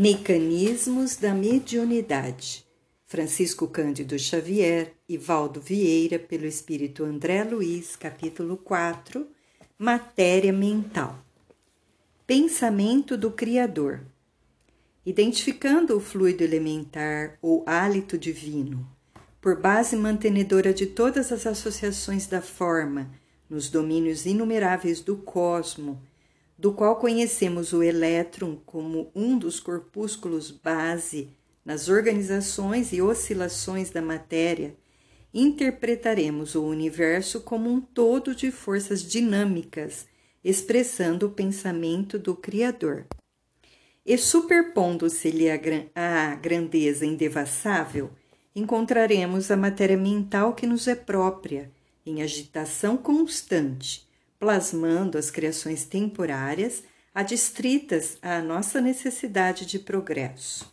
Mecanismos da mediunidade. Francisco Cândido Xavier e Valdo Vieira, pelo Espírito André Luiz, capítulo 4, Matéria Mental. Pensamento do Criador. Identificando o fluido elementar ou hálito divino, por base mantenedora de todas as associações da forma, nos domínios inumeráveis do cosmo, do qual conhecemos o elétron como um dos corpúsculos base nas organizações e oscilações da matéria, interpretaremos o universo como um todo de forças dinâmicas, expressando o pensamento do Criador. E superpondo-se-lhe a, grandeza indevassável, encontraremos a matéria mental que nos é própria, em agitação constante, plasmando as criações temporárias adstritas à nossa necessidade de progresso.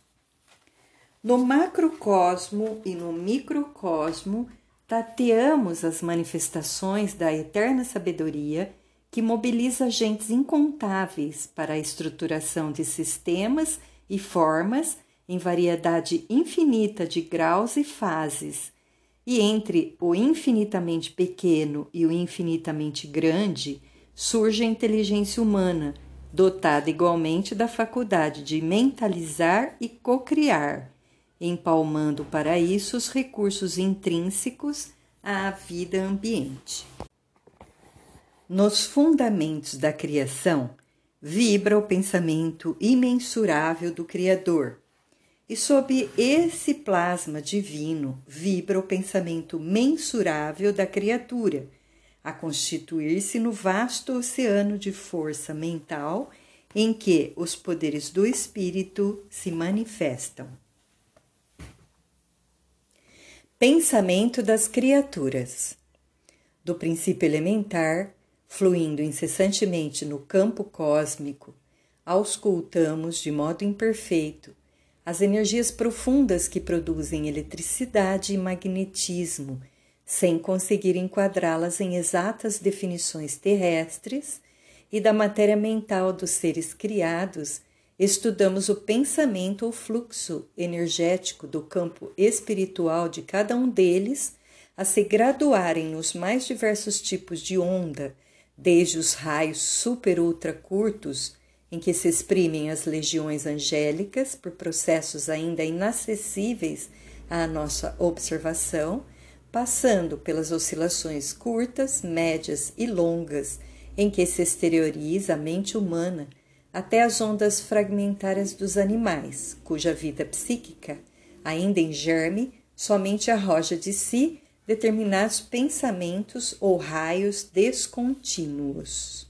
No macrocosmo e no microcosmo, tateamos as manifestações da eterna sabedoria que mobiliza agentes incontáveis para a estruturação de sistemas e formas em variedade infinita de graus e fases, e entre o infinitamente pequeno e o infinitamente grande surge a inteligência humana, dotada igualmente da faculdade de mentalizar e cocriar, empalmando para isso os recursos intrínsecos à vida ambiente. Nos fundamentos da criação vibra o pensamento imensurável do Criador e sob esse plasma divino vibra o pensamento mensurável da criatura, a constituir-se no vasto oceano de força mental em que os poderes do espírito se manifestam. Pensamento das criaturas. Do princípio elementar, fluindo incessantemente no campo cósmico, auscultamos de modo imperfeito as energias profundas que produzem eletricidade e magnetismo, sem conseguir enquadrá-las em exatas definições terrestres, e da matéria mental dos seres criados, estudamos o pensamento ou fluxo energético do campo espiritual de cada um deles, a se graduarem nos mais diversos tipos de onda, desde os raios super ultra curtos em que se exprimem as legiões angélicas por processos ainda inacessíveis à nossa observação, passando pelas oscilações curtas, médias e longas em que se exterioriza a mente humana, até as ondas fragmentárias dos animais, cuja vida psíquica, ainda em germe, somente arroja de si determinados pensamentos ou raios descontínuos.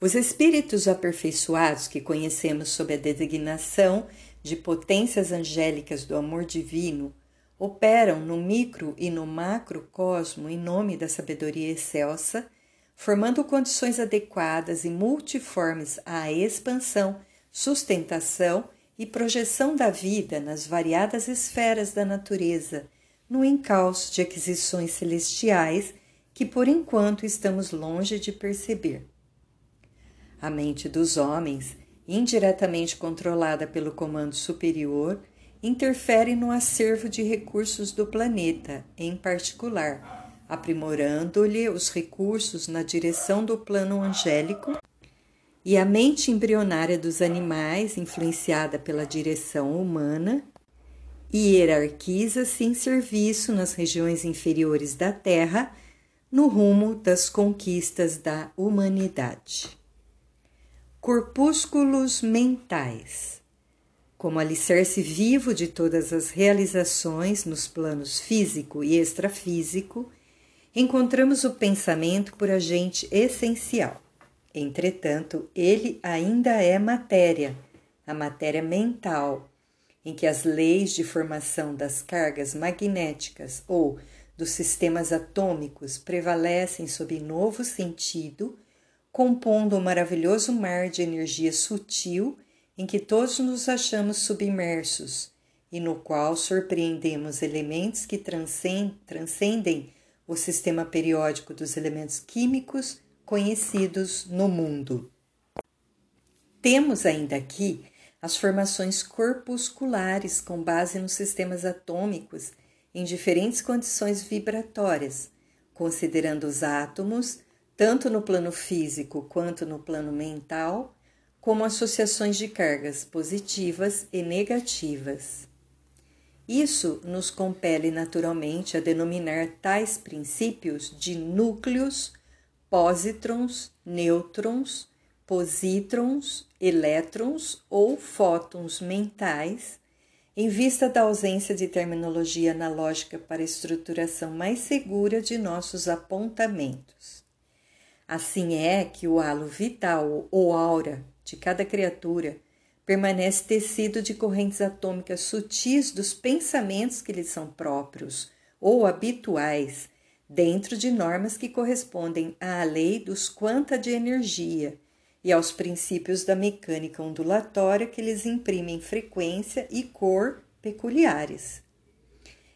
Os espíritos aperfeiçoados que conhecemos sob a designação de potências angélicas do amor divino operam no micro e no macrocosmo em nome da sabedoria excelsa, formando condições adequadas e multiformes à expansão, sustentação e projeção da vida nas variadas esferas da natureza, no encalço de aquisições celestiais que por enquanto estamos longe de perceber. A mente dos homens, indiretamente controlada pelo comando superior, interfere no acervo de recursos do planeta, em particular, aprimorando-lhe os recursos na direção do plano angélico, e a mente embrionária dos animais, influenciada pela direção humana, hierarquiza-se em serviço nas regiões inferiores da Terra, no rumo das conquistas da humanidade. Corpúsculos mentais. Como alicerce vivo de todas as realizações nos planos físico e extrafísico, encontramos o pensamento por agente essencial. Entretanto, ele ainda é matéria, a matéria mental, em que as leis de formação das cargas magnéticas ou dos sistemas atômicos prevalecem sob novo sentido compondo um maravilhoso mar de energia sutil em que todos nos achamos submersos e no qual surpreendemos elementos que transcendem o sistema periódico dos elementos químicos conhecidos no mundo. Temos ainda aqui as formações corpusculares com base nos sistemas atômicos em diferentes condições vibratórias, considerando os átomos, tanto no plano físico quanto no plano mental, como associações de cargas positivas e negativas. Isso nos compele naturalmente a denominar tais princípios de núcleos, pósitrons, nêutrons, positrons, elétrons ou fótons mentais, em vista da ausência de terminologia analógica para estruturação mais segura de nossos apontamentos. Assim é que o halo vital ou aura de cada criatura permanece tecido de correntes atômicas sutis dos pensamentos que lhe são próprios ou habituais, dentro de normas que correspondem à lei dos quanta de energia e aos princípios da mecânica ondulatória que lhes imprimem frequência e cor peculiares.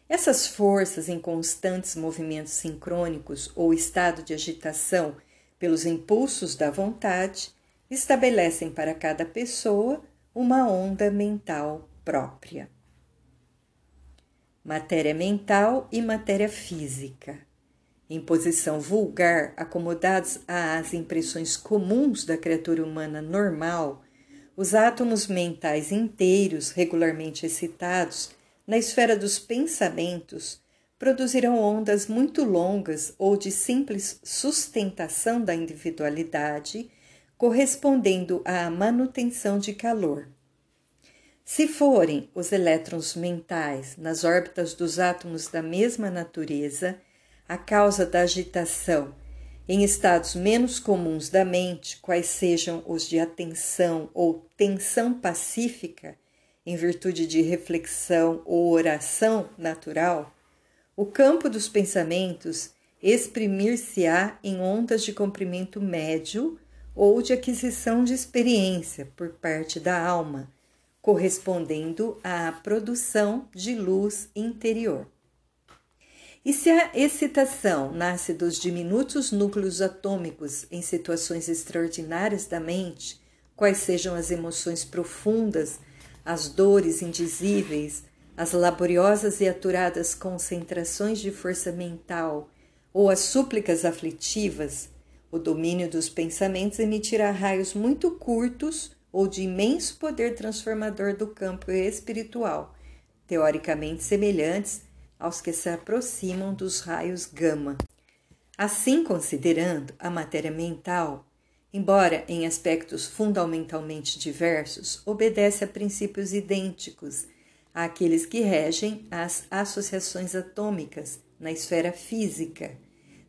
Essas forças em constantes movimentos sincrônicos ou estado de agitação pelos impulsos da vontade estabelecem para cada pessoa uma onda mental própria. Matéria mental e matéria física. Em posição vulgar, acomodados às impressões comuns da criatura humana normal, os átomos mentais inteiros, regularmente excitados, na esfera dos pensamentos, produzirão ondas muito longas ou de simples sustentação da individualidade correspondendo à manutenção de calor. Se forem os elétrons mentais nas órbitas dos átomos da mesma natureza, a causa da agitação em estados menos comuns da mente, quais sejam os de atenção ou tensão pacífica, em virtude de reflexão ou oração natural, o campo dos pensamentos exprimir-se-á em ondas de comprimento médio ou de aquisição de experiência por parte da alma, correspondendo à produção de luz interior. E se a excitação nasce dos diminutos núcleos atômicos em situações extraordinárias da mente, quais sejam as emoções profundas, as dores indizíveis, as laboriosas e aturadas concentrações de força mental ou as súplicas aflitivas, o domínio dos pensamentos emitirá raios muito curtos ou de imenso poder transformador do campo espiritual, teoricamente semelhantes aos que se aproximam dos raios gama. Assim, considerando a matéria mental, embora em aspectos fundamentalmente diversos, obedece a princípios idênticos àqueles que regem as associações atômicas na esfera física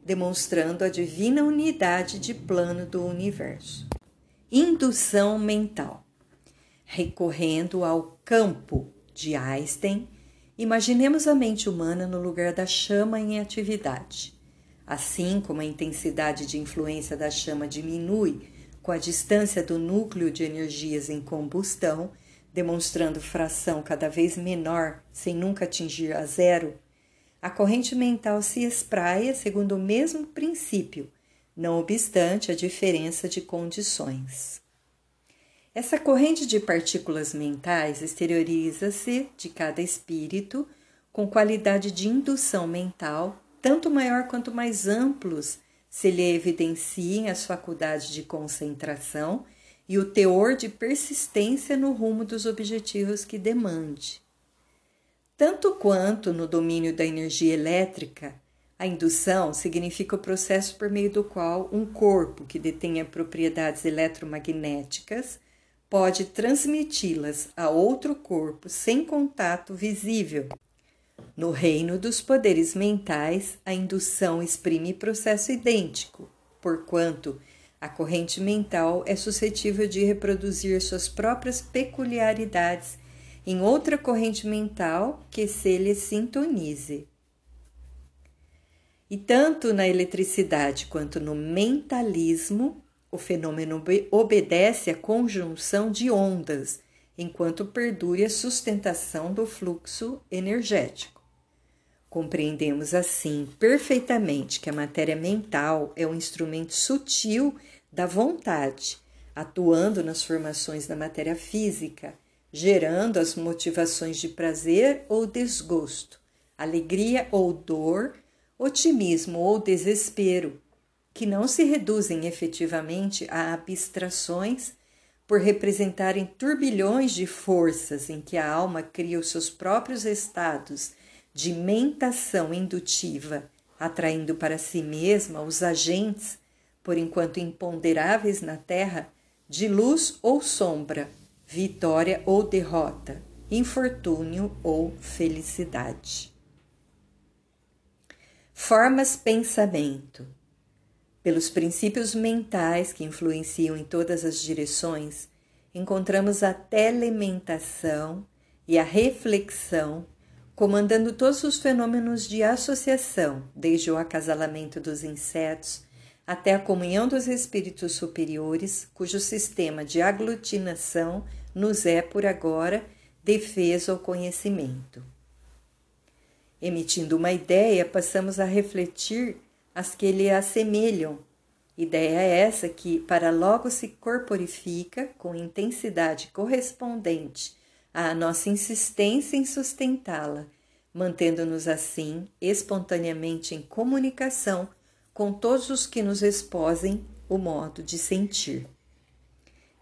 demonstrando a divina unidade de plano do universo. Indução mental. Recorrendo ao campo de Einstein, imaginemos a mente humana no lugar da chama em atividade. Assim como a intensidade de influência da chama diminui com a distância do núcleo de energias em combustão, demonstrando fração cada vez menor sem nunca atingir a zero, a corrente mental se espraia segundo o mesmo princípio, não obstante a diferença de condições. Essa corrente de partículas mentais exterioriza-se de cada espírito com qualidade de indução mental, tanto maior quanto mais amplos se lhe evidenciem as faculdades de concentração e o teor de persistência no rumo dos objetivos que demande. Tanto quanto no domínio da energia elétrica, a indução significa o processo por meio do qual um corpo que detenha propriedades eletromagnéticas pode transmiti-las a outro corpo sem contato visível. No reino dos poderes mentais, a indução exprime processo idêntico, porquanto a corrente mental é suscetível de reproduzir suas próprias peculiaridades em outra corrente mental que se lhe sintonize. E tanto na eletricidade quanto no mentalismo, o fenômeno obedece à conjunção de ondas, enquanto perdure a sustentação do fluxo energético. Compreendemos assim perfeitamente que a matéria mental é um instrumento sutil da vontade, atuando nas formações da matéria física gerando as motivações de prazer ou desgosto, alegria ou dor, otimismo ou desespero, que não se reduzem efetivamente a abstrações por representarem turbilhões de forças em que a alma cria os seus próprios estados de mentação indutiva, atraindo para si mesma os agentes, por enquanto imponderáveis na terra, de luz ou sombra, vitória ou derrota, infortúnio ou felicidade. Formas pensamento. Pelos princípios mentais que influenciam em todas as direções, encontramos a telementação e a reflexão comandando todos os fenômenos de associação, desde o acasalamento dos insetos até a comunhão dos espíritos superiores, cujo sistema de aglutinação nos é, por agora, defesa ao conhecimento. Emitindo uma ideia, passamos a refletir as que lhe assemelham. Ideia essa que, para logo se corporifica com intensidade correspondente à nossa insistência em sustentá-la, mantendo-nos assim espontaneamente em comunicação com todos os que nos exposem o modo de sentir.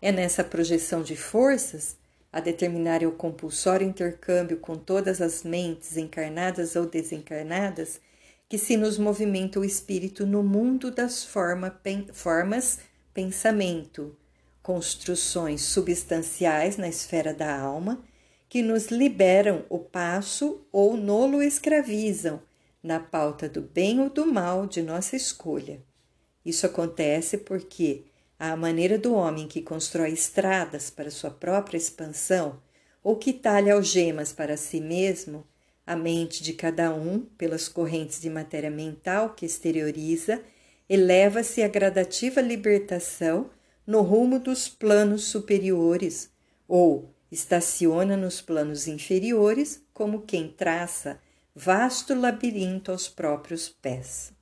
É nessa projeção de forças, a determinar o compulsório intercâmbio com todas as mentes encarnadas ou desencarnadas, que se nos movimenta o espírito no mundo das forma, pen, formas pensamento, construções substanciais na esfera da alma, que nos liberam o passo ou nolo escravizam na pauta do bem ou do mal de nossa escolha. Isso acontece porque, à maneira do homem que constrói estradas para sua própria expansão ou que talha algemas para si mesmo, a mente de cada um, pelas correntes de matéria mental que exterioriza, eleva-se à gradativa libertação no rumo dos planos superiores, ou estaciona nos planos inferiores, como quem traça vasto labirinto aos próprios pés.